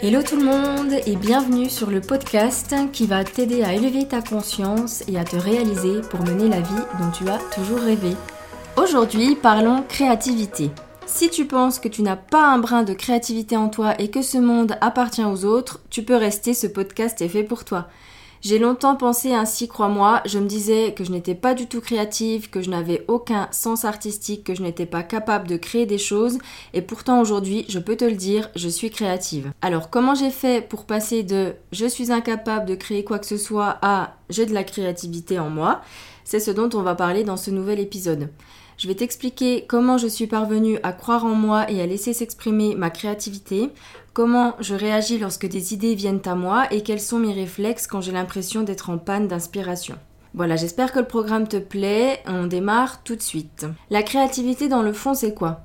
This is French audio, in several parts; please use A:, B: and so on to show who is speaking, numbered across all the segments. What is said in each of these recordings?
A: Hello tout le monde et bienvenue sur le podcast qui va t'aider à élever ta conscience et à te réaliser pour mener la vie dont tu as toujours rêvé. Aujourd'hui, parlons créativité. Si tu penses que tu n'as pas un brin de créativité en toi et que ce monde appartient aux autres, tu peux rester, ce podcast est fait pour toi. J'ai longtemps pensé ainsi, crois-moi, je me disais que je n'étais pas du tout créative, que je n'avais aucun sens artistique, que je n'étais pas capable de créer des choses, et pourtant aujourd'hui, je peux te le dire, je suis créative. Alors comment j'ai fait pour passer de je suis incapable de créer quoi que ce soit à j'ai de la créativité en moi C'est ce dont on va parler dans ce nouvel épisode. Je vais t'expliquer comment je suis parvenue à croire en moi et à laisser s'exprimer ma créativité, comment je réagis lorsque des idées viennent à moi et quels sont mes réflexes quand j'ai l'impression d'être en panne d'inspiration. Voilà, j'espère que le programme te plaît. On démarre tout de suite. La créativité dans le fond, c'est quoi?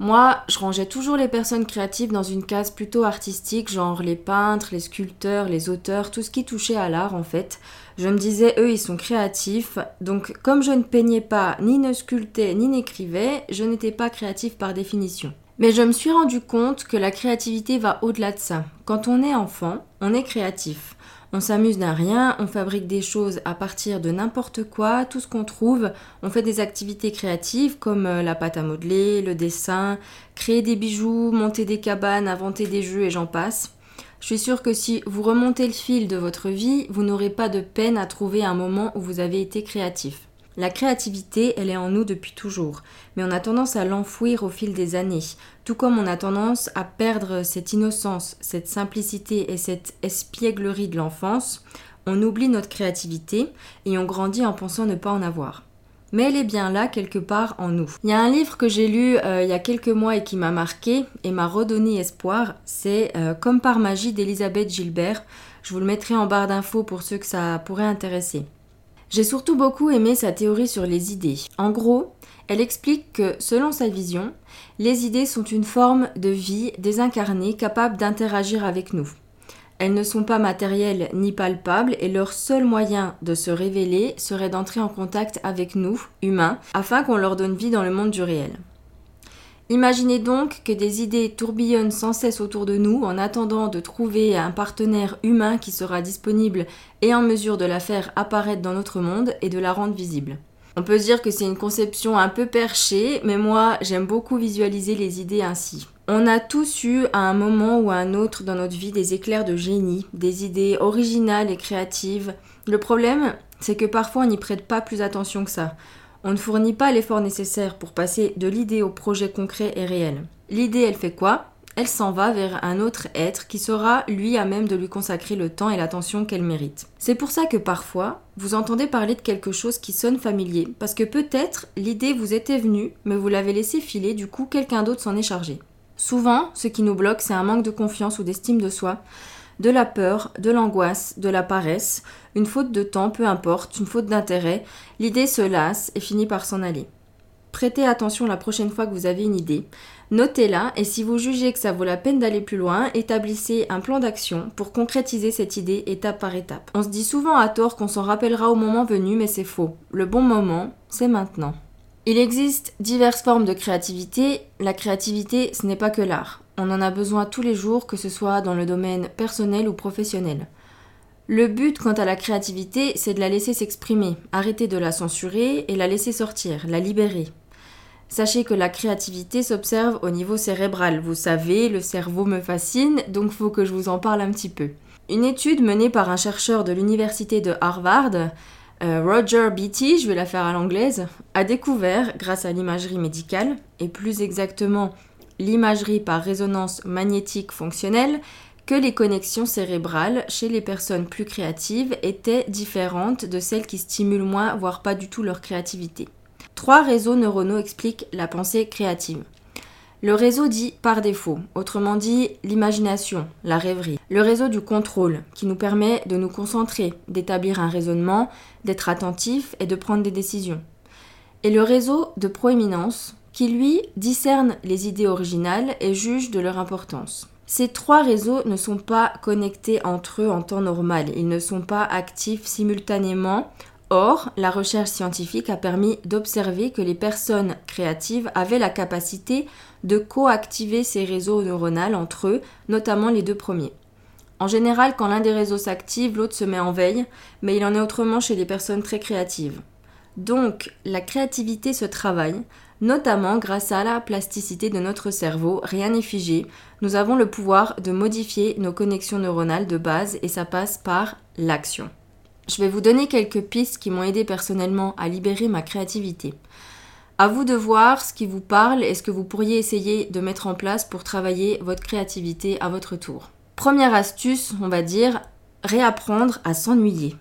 A: Moi, je rangeais toujours les personnes créatives dans une case plutôt artistique, genre les peintres, les sculpteurs, les auteurs, tout ce qui touchait à l'art en fait. Je me disais, eux, ils sont créatifs, donc comme je ne peignais pas, ni ne sculptais, ni n'écrivais, je n'étais pas créatif par définition. Mais je me suis rendu compte que la créativité va au-delà de ça. Quand on est enfant, on est créatif. On s'amuse d'un rien, on fabrique des choses à partir de n'importe quoi, tout ce qu'on trouve. On fait des activités créatives comme euh, la pâte à modeler, le dessin, créer des bijoux, monter des cabanes, inventer des jeux et j'en passe. Je suis sûre que si vous remontez le fil de votre vie, vous n'aurez pas de peine à trouver un moment où vous avez été créatif. La créativité, elle est en nous depuis toujours, mais on a tendance à l'enfouir au fil des années, tout comme on a tendance à perdre cette innocence, cette simplicité et cette espièglerie de l'enfance, on oublie notre créativité et on grandit en pensant ne pas en avoir. Mais elle est bien là quelque part en nous. Il y a un livre que j'ai lu euh, il y a quelques mois et qui m'a marqué et m'a redonné espoir, c'est euh, Comme par magie d'Elisabeth Gilbert. Je vous le mettrai en barre d'infos pour ceux que ça pourrait intéresser. J'ai surtout beaucoup aimé sa théorie sur les idées. En gros, elle explique que, selon sa vision, les idées sont une forme de vie désincarnée capable d'interagir avec nous. Elles ne sont pas matérielles ni palpables et leur seul moyen de se révéler serait d'entrer en contact avec nous, humains, afin qu'on leur donne vie dans le monde du réel. Imaginez donc que des idées tourbillonnent sans cesse autour de nous en attendant de trouver un partenaire humain qui sera disponible et en mesure de la faire apparaître dans notre monde et de la rendre visible. On peut dire que c'est une conception un peu perchée, mais moi j'aime beaucoup visualiser les idées ainsi. On a tous eu à un moment ou à un autre dans notre vie des éclairs de génie, des idées originales et créatives. Le problème, c'est que parfois on n'y prête pas plus attention que ça. On ne fournit pas l'effort nécessaire pour passer de l'idée au projet concret et réel. L'idée, elle fait quoi? Elle s'en va vers un autre être qui sera, lui, à même de lui consacrer le temps et l'attention qu'elle mérite. C'est pour ça que parfois, vous entendez parler de quelque chose qui sonne familier, parce que peut-être l'idée vous était venue, mais vous l'avez laissé filer, du coup quelqu'un d'autre s'en est chargé. Souvent, ce qui nous bloque, c'est un manque de confiance ou d'estime de soi, de la peur, de l'angoisse, de la paresse, une faute de temps, peu importe, une faute d'intérêt, l'idée se lasse et finit par s'en aller. Prêtez attention la prochaine fois que vous avez une idée. Notez-la et si vous jugez que ça vaut la peine d'aller plus loin, établissez un plan d'action pour concrétiser cette idée étape par étape. On se dit souvent à tort qu'on s'en rappellera au moment venu, mais c'est faux. Le bon moment, c'est maintenant. Il existe diverses formes de créativité. La créativité, ce n'est pas que l'art. On en a besoin tous les jours, que ce soit dans le domaine personnel ou professionnel. Le but quant à la créativité, c'est de la laisser s'exprimer, arrêter de la censurer et la laisser sortir, la libérer. Sachez que la créativité s'observe au niveau cérébral. Vous savez, le cerveau me fascine, donc faut que je vous en parle un petit peu. Une étude menée par un chercheur de l'université de Harvard, euh, Roger Beatty, je vais la faire à l'anglaise, a découvert, grâce à l'imagerie médicale, et plus exactement l'imagerie par résonance magnétique fonctionnelle, que les connexions cérébrales chez les personnes plus créatives étaient différentes de celles qui stimulent moins, voire pas du tout leur créativité. Trois réseaux neuronaux expliquent la pensée créative. Le réseau dit par défaut, autrement dit l'imagination, la rêverie. Le réseau du contrôle, qui nous permet de nous concentrer, d'établir un raisonnement, d'être attentif et de prendre des décisions. Et le réseau de proéminence, qui lui discerne les idées originales et juge de leur importance. Ces trois réseaux ne sont pas connectés entre eux en temps normal, ils ne sont pas actifs simultanément Or, la recherche scientifique a permis d'observer que les personnes créatives avaient la capacité de coactiver ces réseaux neuronaux entre eux, notamment les deux premiers. En général, quand l'un des réseaux s'active, l'autre se met en veille, mais il en est autrement chez les personnes très créatives. Donc, la créativité se travaille, notamment grâce à la plasticité de notre cerveau, rien n'est figé, nous avons le pouvoir de modifier nos connexions neuronales de base et ça passe par l'action. Je vais vous donner quelques pistes qui m'ont aidé personnellement à libérer ma créativité. À vous de voir ce qui vous parle et ce que vous pourriez essayer de mettre en place pour travailler votre créativité à votre tour. Première astuce, on va dire, réapprendre à s'ennuyer.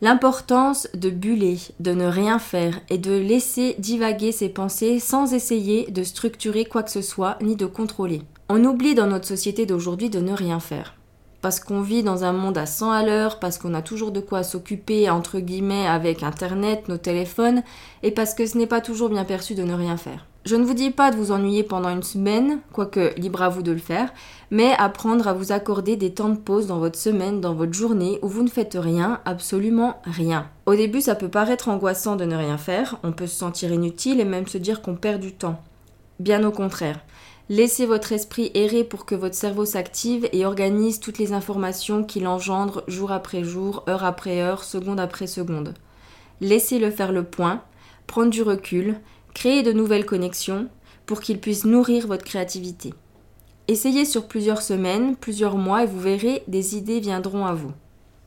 A: L'importance de buller, de ne rien faire et de laisser divaguer ses pensées sans essayer de structurer quoi que ce soit ni de contrôler. On oublie dans notre société d'aujourd'hui de ne rien faire. Parce qu'on vit dans un monde à 100 à l'heure, parce qu'on a toujours de quoi s'occuper, entre guillemets, avec Internet, nos téléphones, et parce que ce n'est pas toujours bien perçu de ne rien faire. Je ne vous dis pas de vous ennuyer pendant une semaine, quoique libre à vous de le faire, mais apprendre à vous accorder des temps de pause dans votre semaine, dans votre journée, où vous ne faites rien, absolument rien. Au début, ça peut paraître angoissant de ne rien faire, on peut se sentir inutile et même se dire qu'on perd du temps. Bien au contraire. Laissez votre esprit errer pour que votre cerveau s'active et organise toutes les informations qu'il engendre jour après jour, heure après heure, seconde après seconde. Laissez-le faire le point, prendre du recul, créer de nouvelles connexions pour qu'il puisse nourrir votre créativité. Essayez sur plusieurs semaines, plusieurs mois et vous verrez, des idées viendront à vous.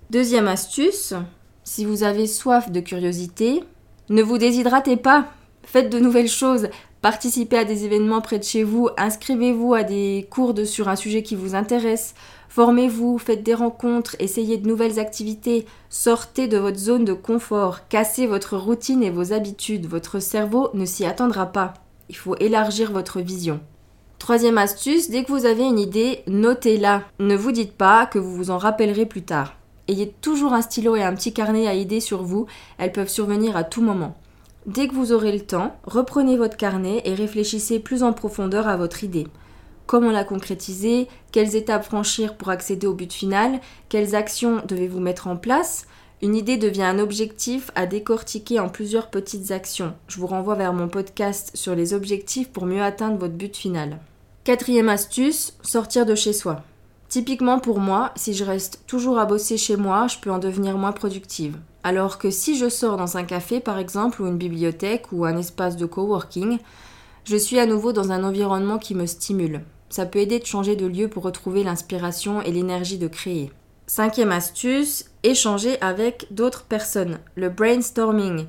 A: Deuxième astuce, si vous avez soif de curiosité, ne vous déshydratez pas. Faites de nouvelles choses, participez à des événements près de chez vous, inscrivez-vous à des cours sur un sujet qui vous intéresse, formez-vous, faites des rencontres, essayez de nouvelles activités, sortez de votre zone de confort, cassez votre routine et vos habitudes, votre cerveau ne s'y attendra pas. Il faut élargir votre vision. Troisième astuce, dès que vous avez une idée, notez-la. Ne vous dites pas que vous vous en rappellerez plus tard. Ayez toujours un stylo et un petit carnet à idées sur vous, elles peuvent survenir à tout moment. Dès que vous aurez le temps, reprenez votre carnet et réfléchissez plus en profondeur à votre idée. Comment la concrétiser? Quelles étapes franchir pour accéder au but final? Quelles actions devez-vous mettre en place? Une idée devient un objectif à décortiquer en plusieurs petites actions. Je vous renvoie vers mon podcast sur les objectifs pour mieux atteindre votre but final. Quatrième astuce, sortir de chez soi. Typiquement pour moi, si je reste toujours à bosser chez moi, je peux en devenir moins productive. Alors que si je sors dans un café par exemple, ou une bibliothèque, ou un espace de coworking, je suis à nouveau dans un environnement qui me stimule. Ça peut aider de changer de lieu pour retrouver l'inspiration et l'énergie de créer. Cinquième astuce, échanger avec d'autres personnes. Le brainstorming.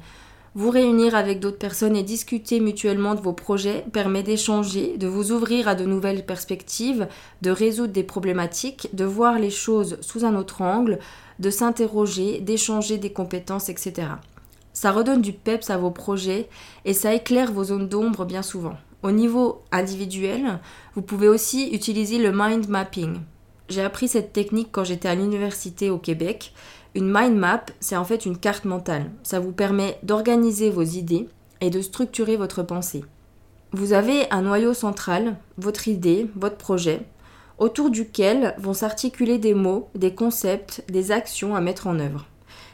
A: Vous réunir avec d'autres personnes et discuter mutuellement de vos projets permet d'échanger, de vous ouvrir à de nouvelles perspectives, de résoudre des problématiques, de voir les choses sous un autre angle, de s'interroger, d'échanger des compétences, etc. Ça redonne du peps à vos projets et ça éclaire vos zones d'ombre bien souvent. Au niveau individuel, vous pouvez aussi utiliser le mind mapping. J'ai appris cette technique quand j'étais à l'université au Québec une mind map, c'est en fait une carte mentale. Ça vous permet d'organiser vos idées et de structurer votre pensée. Vous avez un noyau central, votre idée, votre projet, autour duquel vont s'articuler des mots, des concepts, des actions à mettre en œuvre.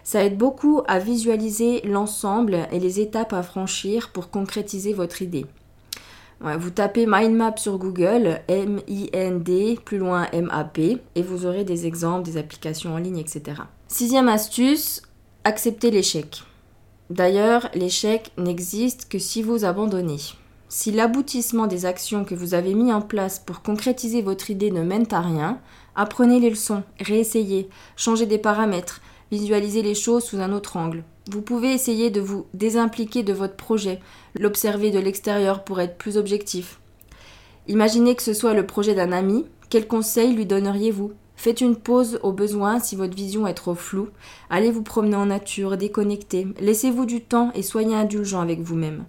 A: Ça aide beaucoup à visualiser l'ensemble et les étapes à franchir pour concrétiser votre idée. Vous tapez Mind Map sur Google, M-I-N-D, plus loin M-A-P, et vous aurez des exemples, des applications en ligne, etc. Sixième astuce, accepter l'échec. D'ailleurs, l'échec n'existe que si vous abandonnez. Si l'aboutissement des actions que vous avez mis en place pour concrétiser votre idée ne mène à rien, apprenez les leçons, réessayez, changez des paramètres, visualisez les choses sous un autre angle. Vous pouvez essayer de vous désimpliquer de votre projet, l'observer de l'extérieur pour être plus objectif. Imaginez que ce soit le projet d'un ami, quel conseil lui donneriez-vous? Faites une pause au besoin si votre vision est trop floue. Allez vous promener en nature, déconnectez. Laissez-vous du temps et soyez indulgent avec vous-même.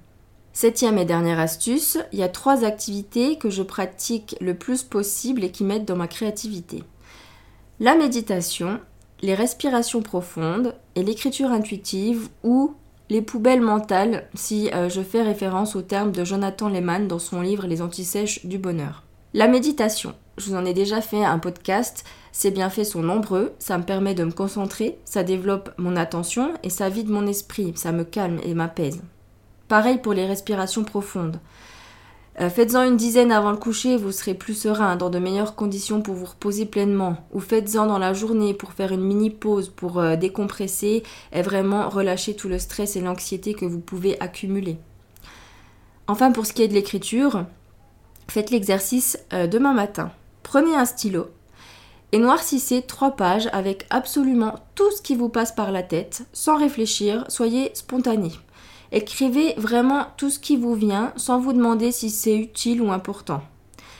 A: Septième et dernière astuce, il y a trois activités que je pratique le plus possible et qui m'aident dans ma créativité. La méditation, les respirations profondes et l'écriture intuitive ou les poubelles mentales si euh, je fais référence au terme de Jonathan Lehman dans son livre Les antisèches du bonheur. La méditation, je vous en ai déjà fait un podcast, ces bienfaits sont nombreux, ça me permet de me concentrer, ça développe mon attention et ça vide mon esprit, ça me calme et m'apaise. Pareil pour les respirations profondes. Euh, faites-en une dizaine avant le coucher, vous serez plus serein, dans de meilleures conditions pour vous reposer pleinement. Ou faites-en dans la journée pour faire une mini pause, pour euh, décompresser et vraiment relâcher tout le stress et l'anxiété que vous pouvez accumuler. Enfin, pour ce qui est de l'écriture, faites l'exercice euh, demain matin. Prenez un stylo et noircissez trois pages avec absolument tout ce qui vous passe par la tête, sans réfléchir, soyez spontané. Écrivez vraiment tout ce qui vous vient sans vous demander si c'est utile ou important.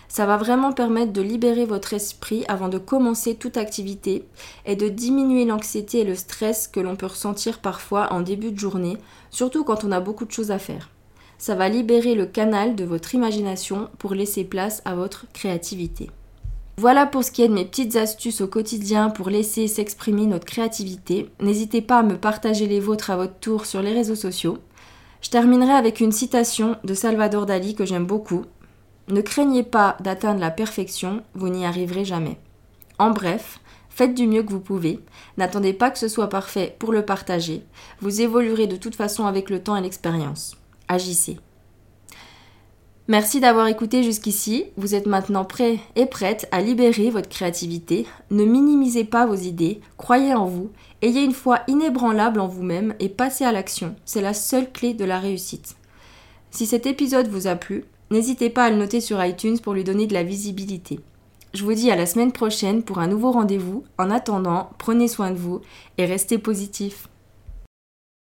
A: Ça va vraiment permettre de libérer votre esprit avant de commencer toute activité et de diminuer l'anxiété et le stress que l'on peut ressentir parfois en début de journée, surtout quand on a beaucoup de choses à faire. Ça va libérer le canal de votre imagination pour laisser place à votre créativité. Voilà pour ce qui est de mes petites astuces au quotidien pour laisser s'exprimer notre créativité. N'hésitez pas à me partager les vôtres à votre tour sur les réseaux sociaux. Je terminerai avec une citation de Salvador Dali que j'aime beaucoup. Ne craignez pas d'atteindre la perfection, vous n'y arriverez jamais. En bref, faites du mieux que vous pouvez, n'attendez pas que ce soit parfait pour le partager, vous évoluerez de toute façon avec le temps et l'expérience. Agissez. Merci d'avoir écouté jusqu'ici. Vous êtes maintenant prêt et prête à libérer votre créativité. Ne minimisez pas vos idées, croyez en vous, ayez une foi inébranlable en vous-même et passez à l'action. C'est la seule clé de la réussite. Si cet épisode vous a plu, n'hésitez pas à le noter sur iTunes pour lui donner de la visibilité. Je vous dis à la semaine prochaine pour un nouveau rendez-vous. En attendant, prenez soin de vous et restez positif.